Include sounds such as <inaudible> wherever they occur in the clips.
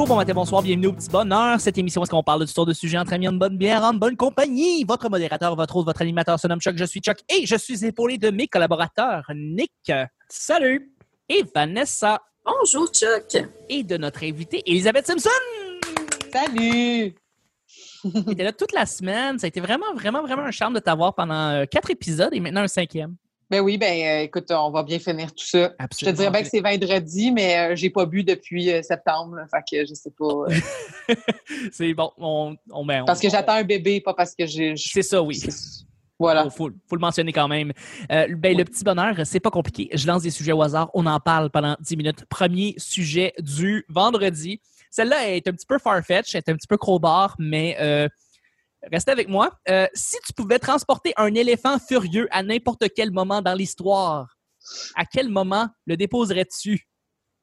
bonjour, bon matin, bonsoir, bienvenue au petit bonheur. Cette émission, est-ce qu'on parle du tour de sujet entre amis, en bonne bière, en bonne compagnie? Votre modérateur, votre hôte, votre animateur se nomme Chuck, je suis Chuck et je suis épaulé de mes collaborateurs Nick. Salut! Et Vanessa. Bonjour Chuck. Et de notre invitée Elisabeth Simpson. Salut! Tu étais là toute la semaine. Ça a été vraiment, vraiment, vraiment un charme de t'avoir pendant euh, quatre épisodes et maintenant un cinquième. Ben oui, ben euh, écoute, on va bien finir tout ça. Absolument. Je te dirais bien que c'est vendredi, mais euh, j'ai pas bu depuis euh, septembre. là, fait que je sais pas. euh, <laughs> C'est bon. On, on, ben, on- parce que j'attends un bébé, pas parce que j'ai. C'est ça, oui. Voilà. Faut, faut- faut le mentionner quand même. Euh, ben, Le petit bonheur, c'est pas compliqué. Je lance des sujets au hasard. On en parle pendant 10 minutes. Premier sujet du vendredi. Celle-là est un petit peu farfetch, est un petit peu crowbar, mais euh, restez avec moi. Euh, si tu pouvais transporter un éléphant furieux à n'importe quel moment dans l'histoire, à quel moment le déposerais-tu?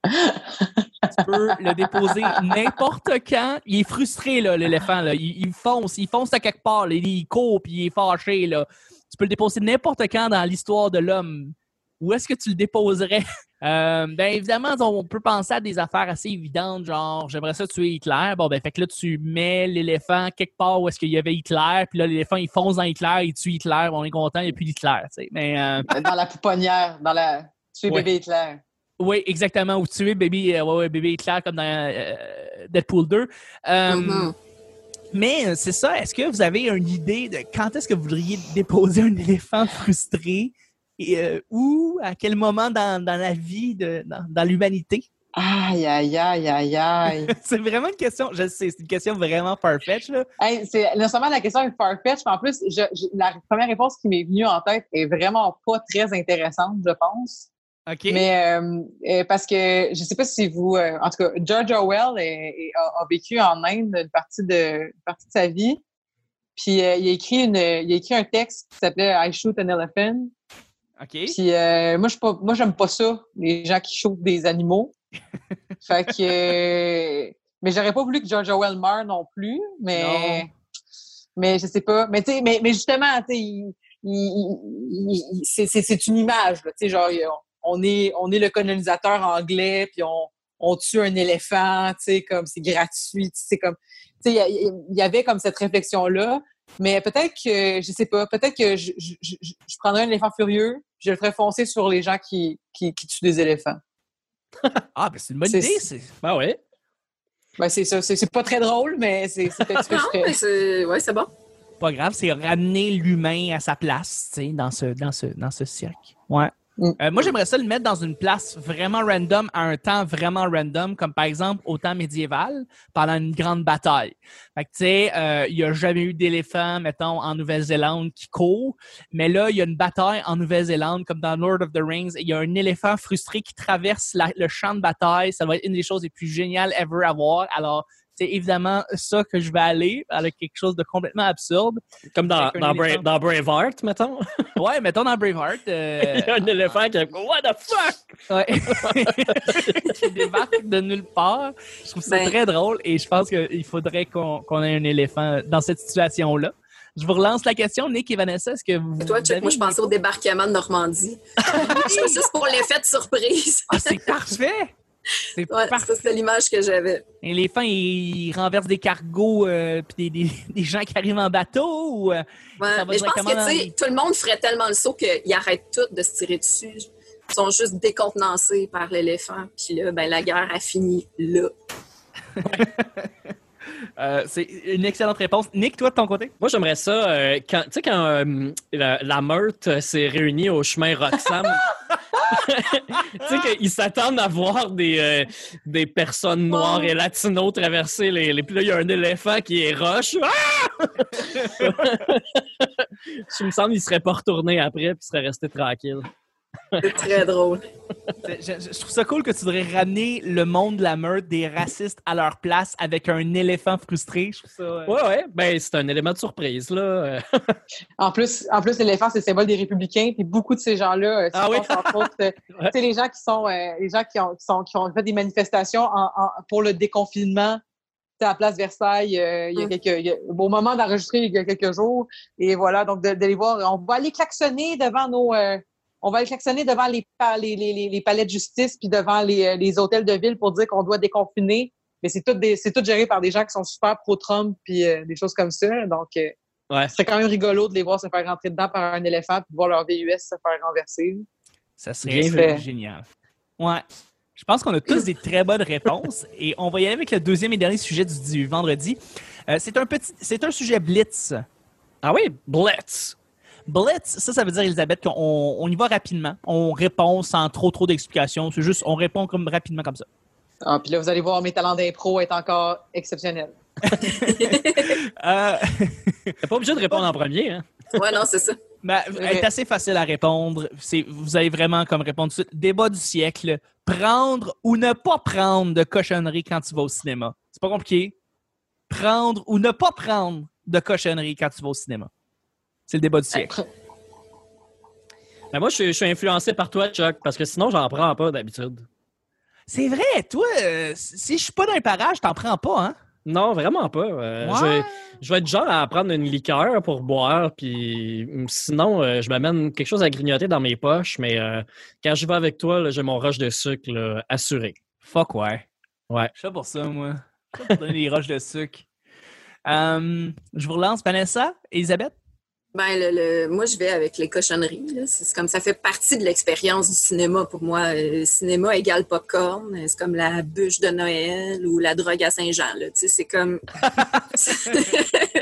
tu peux le déposer n'importe quand. Il est frustré, l'éléphant. Il, il fonce, il fonce à quelque part. il court, puis il est fâché. Là. Tu peux le déposer n'importe quand dans l'histoire de l'homme. Où est-ce que tu le déposerais? Euh, ben évidemment, on peut penser à des affaires assez évidentes, genre j'aimerais ça tuer Hitler. Bon, ben fait que là, tu mets l'éléphant quelque part où est-ce qu'il y avait Hitler, puis là, l'éléphant, il fonce dans Hitler, il tue Hitler, on est content, il n'y a plus d'Hitler. tu sais. Mais euh, Dans la pouponnière, dans la. Tu es Ouais. bébé Hitler. oui, exactement, ou tuer bébé, euh, ouais, ouais, bébé Hitler comme dans euh, Deadpool 2. Euh, Mhm. Mais euh, c'est ça, est-ce que vous avez une idée de quand est-ce que vous voudriez déposer un <laughs> éléphant frustré? Et euh, où, à quel moment dans, dans la vie, de, dans, dans l'humanité? <laughs> Aïe, aïe, aïe, aïe, aïe. c'est vraiment une question, je sais, c'est une question vraiment farfetch là. Hey, c'est non seulement la question est farfetch, mais en plus, je, je- la première réponse qui m'est venue en tête est vraiment pas très intéressante, je pense. OK? Mais euh, euh, parce que je sais pas si vous, euh, en tout cas, George Orwell est- est- a, a vécu en Inde une partie de, une partie de sa vie. Puis euh, il a écrit une, il a écrit un texte qui s'appelait I shoot an elephant. OK? Puis euh, moi pas, moi j'aime pas ça, les gens qui shootent des animaux. <laughs> fait que, euh, mais j'aurais pas voulu que George Orwell meure non plus. Mais, Non. mais je sais pas. Mais tu sais, mais, mais justement, tu sais, il- il- il- il- c'est- c'est une image, là, tu sais, genre on est, on est le colonisateur anglais, puis on, on tue un éléphant, tu sais, comme c'est gratuit, tu sais, c'est comme, tu sais, il y a- il y, avait comme cette réflexion-là, mais peut-être que, je sais pas, peut-être que je, je, je, je prendrais un éléphant furieux, je le ferais foncer sur les gens qui, qui, qui tuent des éléphants. <laughs> Ah, ben c'est une bonne idée. C'est Ah ouais. Ben, c'est ça, c'est pas très drôle, mais c'est peut-être ce que <laughs> je Non, mais ferais. c'est ouais, c'est bon. pas grave, c'est ramener l'humain à sa place, tu sais, dans ce, dans ce, dans ce cirque. Ouais. Mm. Euh, moi, j'aimerais ça le mettre dans une place vraiment random, à un temps vraiment random, comme par exemple au temps médiéval, pendant une grande bataille. Fait que, tu sais, euh, il n'y a jamais eu d'éléphant, mettons, en Nouvelle-Zélande qui court, mais là, il y a une bataille en Nouvelle-Zélande, comme dans Lord of the Rings, il y a un éléphant frustré qui traverse le champ de bataille. Ça va être une des choses les plus géniales ever à voir. Alors, c'est évidemment ça que je vais aller, avec quelque chose de complètement absurde. Comme dans, dans, Bra- éléphant. dans Braveheart, mettons. <laughs> Ouais, mettons dans Braveheart. euh, Il y a un éléphant qui a What the fuck? ouais. <laughs> qui débarque de nulle part. Je trouve ça Ben. très drôle et je pense qu'il faudrait qu'on ait un éléphant dans cette situation-là. Je vous relance la question, Nick et Vanessa. Est-ce que vous. Toi, moi, je pensais au débarquement de Normandie. <laughs> C'est juste pour l'effet de surprise. Ah, c'est parfait! C'est Ouais, c'était l'image que j'avais. Un éléphant, il, il renverse des cargos euh, puis des, des, <laughs> des gens qui arrivent en bateau ou. euh, Ouais, mais je pense dans que, tu les- sais, tout le monde ferait tellement le saut qu'ils arrêtent tout de se tirer dessus. Ils sont juste décontenancés par l'éléphant. Puis là, ben, la guerre a fini là. <laughs> euh, c'est une excellente réponse. Nick, toi, de ton côté? Moi, j'aimerais ça, euh, quand, tu sais, quand euh, la, la meute s'est réunie au chemin Roxham, <laughs> tu sais qu'ils s'attendent à voir des, euh, des personnes noires et latinos traverser les, les... Puis là, il y a un éléphant qui est roche. Ah! <laughs> Je me semble qu'il serait pas retourné après puis serait resté tranquille. C'est très drôle. Je, je- je trouve ça cool que tu voudrais ramener le monde de la meute des racistes à leur place avec un éléphant frustré. Je trouve ça. euh, Ouais, ouais. Ben, c'est un élément de surprise, là. <laughs> En plus, en plus l'éléphant, c'est le symbole des républicains. Puis beaucoup de ces gens-là, euh, Ah oui? autres, euh, <laughs> tu sais, les gens qui sont, euh, les gens qui ont, qui sont, qui ont fait des manifestations en- en- pour le déconfinement. À la place Versailles, euh, il y a Mm. quelques, il y a- au moment d'enregistrer il y a quelques jours. Et voilà, donc de, de les voir, on va aller klaxonner devant nos, euh, on va aller klaxonner devant les, pa- les, les, les, les palais de justice puis devant les, euh, les hôtels de ville pour dire qu'on doit déconfiner. mais c'est tout, c'est tout géré par des gens qui sont super pro-Trump puis euh, des choses comme ça. Donc, euh, Ouais. c'est quand même rigolo de les voir se faire rentrer dedans par un éléphant puis de voir leur VUS se faire renverser. Ça serait Bien ça serait fait. génial. Ouais. Je pense qu'on a tous des très bonnes réponses et on va y aller avec le deuxième et dernier sujet du, du vendredi. Euh, c'est un petit, c'est un sujet blitz. Ah oui, Blitz. Blitz, ça, ça veut dire, Elisabeth, qu'on on y va rapidement. On répond sans trop, trop d'explications. C'est juste, on répond comme rapidement comme ça. Ah, puis là, vous allez voir, mes talents d'impro être encore exceptionnels. <laughs> Euh, T'es pas obligé de répondre en premier, hein? Ouais, non, c'est ça. ben, elle est assez facile à répondre. C'est, vous allez vraiment comme répondre tout de suite. Débat du siècle. Prendre ou ne pas prendre de cochonnerie quand tu vas au cinéma. C'est pas compliqué. Prendre ou ne pas prendre de cochonnerie quand tu vas au cinéma. C'est le débat du siècle. Ben moi, je suis, je suis influencé par toi, Chuck, parce que sinon, j'en prends pas d'habitude. C'est vrai, toi, euh, si je suis pas dans un parage, t'en prends pas, hein? Non, vraiment pas. Euh, je, Ouais. vais, je vais être genre à prendre une liqueur pour boire, puis sinon, euh, je m'amène quelque chose à grignoter dans mes poches, mais euh, quand je vais avec toi, j'ai mon rush de sucre là, assuré. Fuck ouais. Ouais. Je suis pour ça, moi. Je suis là pour donner des <laughs> roches de sucre. Euh, je vous relance, Vanessa, Elisabeth? Ben, le, le- moi, je vais avec les cochonneries. là. C'est comme ça fait partie de l'expérience du cinéma pour moi. Euh, cinéma égale popcorn. Euh, C'est comme la bûche de Noël ou la drogue à Saint-Jean. là. Tu sais, c'est comme. <laughs> <laughs>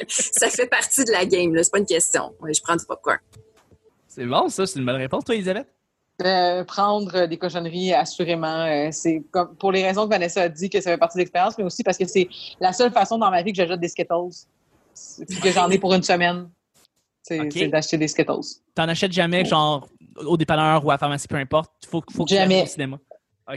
ça fait partie de la game. là. C'est pas une question. Ouais, je prends du popcorn. C'est bon, ça, c'est une bonne réponse, toi, Elisabeth? Euh, prendre des cochonneries, assurément. euh, c'est comme pour les raisons que Vanessa a dit que ça fait partie de l'expérience, mais aussi parce que c'est la seule façon dans ma vie que j'achète des Skittles. C'est- Puis que j'en ai pour une semaine. C'est d'acheter des Skittles. T'en achètes jamais, genre, au dépanneur ou à la pharmacie, peu importe. Faut, faut Jamais. au cinéma.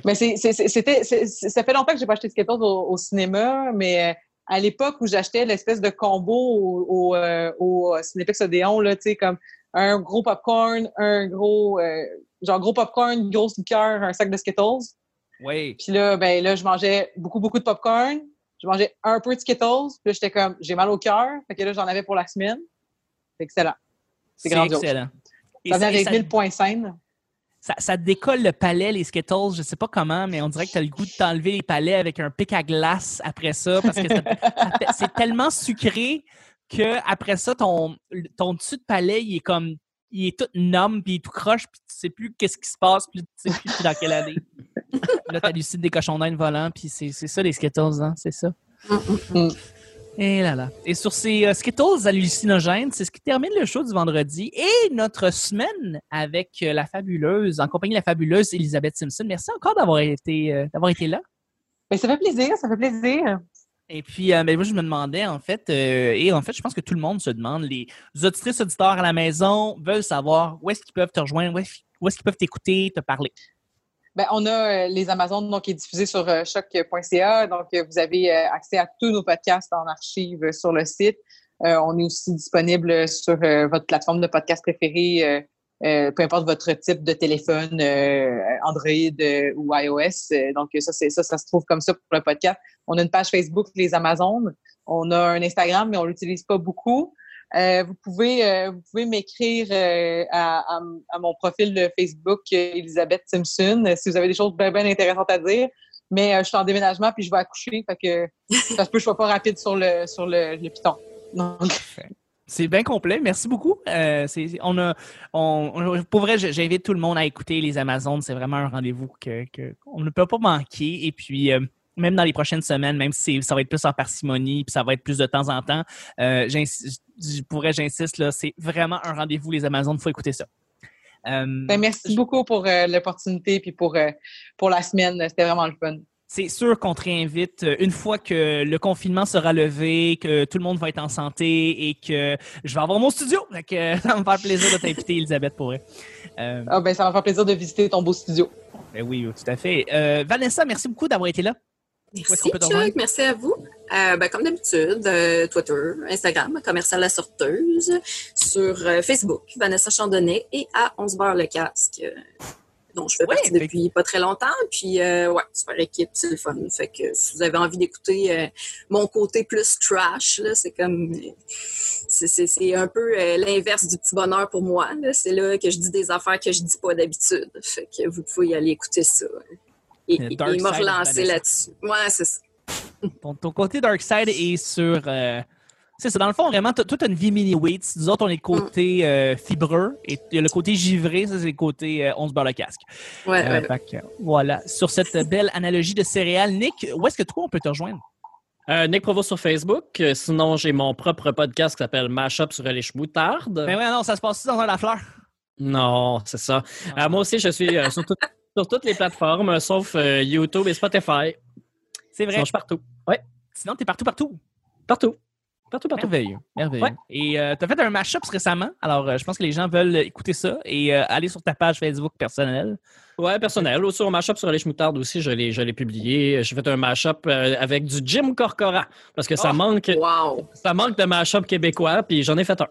Mais c'est, c'est- c'était, ça fait longtemps que j'ai pas acheté de Skittles au, au cinéma, mais euh, à l'époque où j'achetais l'espèce de combo au, au, euh, au Cinéplex Odéon, là, tu sais, comme un gros popcorn, un gros, euh, genre gros popcorn, grosse liqueur, un sac de Skittles. Oui. Puis là, ben là, je mangeais beaucoup, beaucoup de popcorn. Je mangeais un peu de Skittles. Puis là, j'étais comme, j'ai mal au cœur. Fait que là, j'en avais pour la semaine. C'est excellent. C'est grandiose. excellent. Et Ça vient avec ça- 1000 points saines. ça, ça décolle le palais, les Skittles. Je sais pas comment, mais on dirait que tu as le goût de t'enlever les palais avec un pic à glace après ça parce que <laughs> c'est tellement sucré que après ça, ton, ton dessus de palais, il est comme. Il est tout numb, puis il est tout croche, puis tu sais plus qu'est-ce qui se passe, puis tu sais plus dans quelle année. <laughs> là, t'hallucines des cochons d'Inde volants, puis c'est ça les Skittles, hein, c'est ça. Mm. Et là là. Et sur ces euh, Skittles hallucinogènes, c'est ce qui termine le show du vendredi et notre semaine avec euh, la fabuleuse, en compagnie de la fabuleuse Elisabeth Simpson. Merci encore d'avoir été, euh, d'avoir été là. Ben, ça fait plaisir, ça fait plaisir. Et puis, euh, ben, moi, je me demandais, en fait, euh, et en fait, je pense que tout le monde se demande, les auditrices, auditeurs à la maison veulent savoir où est-ce qu'ils peuvent te rejoindre, où est-ce qu'ils peuvent t'écouter, te parler. Ben, on a euh, les Amazones donc, qui est diffusé sur euh, choc.ca. Donc, euh, vous avez accès à tous nos podcasts en archive sur le site. Euh, on est aussi disponible sur votre plateforme de podcast préférée, euh, peu importe votre type de téléphone, Android ou iOS. Donc, ça, c'est ça, ça se trouve comme ça pour le podcast. On a une page Facebook, les Amazones. On a un Instagram, mais on l'utilise pas beaucoup. Euh, vous pouvez euh, vous pouvez m'écrire euh, à, à, à mon profil de Facebook Elisabeth Simpson si vous avez des choses bien bien intéressantes à dire. Mais je suis en déménagement puis je vais accoucher, fait que <laughs> ça se peut que je sois pas rapide sur le sur le, le piton. C'est bien complet. Merci beaucoup. Euh, c'est- on a, on, on- pour vrai, j'invite tout le monde à écouter les Amazones. C'est vraiment un rendez-vous que, que ne peut pas manquer. Et puis, euh, même dans les prochaines semaines, même si ça va être plus en parcimonie, puis ça va être plus de temps en temps, euh, je pourrais, j'insiste, là, c'est vraiment un rendez-vous, les Amazones. Il faut écouter ça. Euh, ben, merci beaucoup pour euh, l'opportunité puis pour pour la semaine. C'était vraiment le fun. C'est sûr qu'on te réinvite une fois que le confinement sera levé, que tout le monde va être en santé et que je vais avoir mon studio. Que, <laughs> ça va me faire plaisir de t'inviter, Elisabeth, pour vrai. Ah, ben, ça va me faire plaisir de visiter ton beau studio. ben oui, tout à fait. Vanessa, merci beaucoup d'avoir été là. Merci? Chuck. Merci à vous. Euh, ben, comme d'habitude, euh, Twitter, Instagram, commercial la sorteuse, sur euh, Facebook, Vanessa Chandonnet et à 11 beurre le casque, dont je fais Ouais, partie fait- depuis pas très longtemps. Puis, ouais, super équipe, c'est le fun. Fait que si vous avez envie d'écouter mon côté plus trash, c'est comme. C'est, un peu l'inverse du petit bonheur pour moi. C'est là que je dis des affaires que je dis pas d'habitude. Fait que vous pouvez y aller écouter ça. Of relancer Vanessa. là-dessus. Ouais, c'est ça. ton, ton côté Dark Side est sur. euh, c'est ça, dans le fond, vraiment, t'as- toi, tu as une vie mini-wheats. Nous autres, on est le côté euh, fibreux. Et il y a le côté givré, ça, c'est le côté euh, on se beurre le casque. Ouais, Euh, ouais. que, voilà. Sur cette belle analogie de céréales, Nick, où est-ce que toi, on peut te rejoindre? Euh, Nick Provo sur Facebook. Euh, sinon, j'ai mon propre podcast qui s'appelle Mashup sur les chemoutardes. Ben ouais, non, ça se passe dans un la fleur? Non, c'est ça. Euh, moi aussi, je suis euh, sur, tout- sur toutes les plateformes, euh, sauf euh, YouTube et Spotify. C'est vrai. Sinon, je suis partout. Sinon, t'es partout, partout. Partout. Partout, partout. Merveilleux. Merveilleux. Ouais. Et euh, tu as fait un mashup récemment. Alors, euh, je pense que les gens veulent écouter ça et euh, aller sur ta page Facebook personnelle. Ouais, personnel. Aussi, sur Mashup sur les chemoutardes aussi, je l'ai, je l'ai publié. J'ai fait un mashup euh, avec du Jim Corcoran parce que ça, Oh! manque, Wow. ça manque de mashup québécois, puis j'en ai fait un.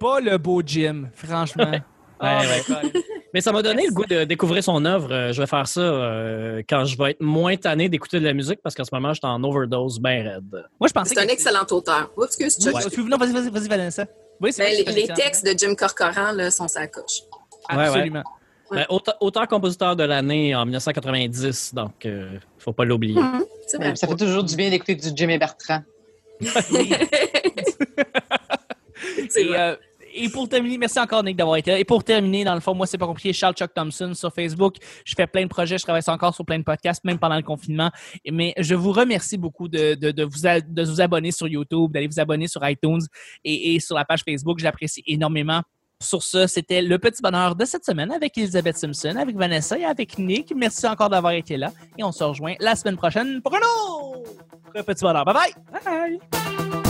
Pas le beau Jim, franchement. <laughs> Ouais, Oh ouais. God. Mais ça m'a donné le goût de découvrir son œuvre. Euh, Je vais faire ça euh, quand je vais être moins tanné d'écouter de la musique parce qu'en ce moment, je suis en overdose bien raide. Moi, je pensais C'est un que- excellent auteur. Excuse, Chuck. Ouais. Non, vas-y, vas-y, vas-y, Vanessa. Oui, Ben, les, les textes de Jim Corcoran là, sont sa coche. Ouais, ouais. Absolument. Ouais. Ben, auteur- Auteur-compositeur de l'année en 1990, donc il faut pas l'oublier. C'est vrai. Ça fait toujours du bien d'écouter du Jimmy Bertrand. <laughs> <laughs> C'est Et, vrai. Et pour terminer, merci encore Nick d'avoir été là. Et pour terminer, dans le fond, moi, c'est pas compliqué. Charles Chuck Thompson sur Facebook. Je fais plein de projets, je travaille encore sur plein de podcasts, même pendant le confinement. Mais je vous remercie beaucoup de, de, vous, de vous abonner sur YouTube, d'aller vous abonner sur iTunes et, et sur la page Facebook. J'apprécie énormément. Sur ce, c'était le petit bonheur de cette semaine avec Elisabeth Simpson, avec Vanessa et avec Nick. Merci encore d'avoir été là. Et on se rejoint la semaine prochaine pour un autre petit bonheur. Bye bye! Bye!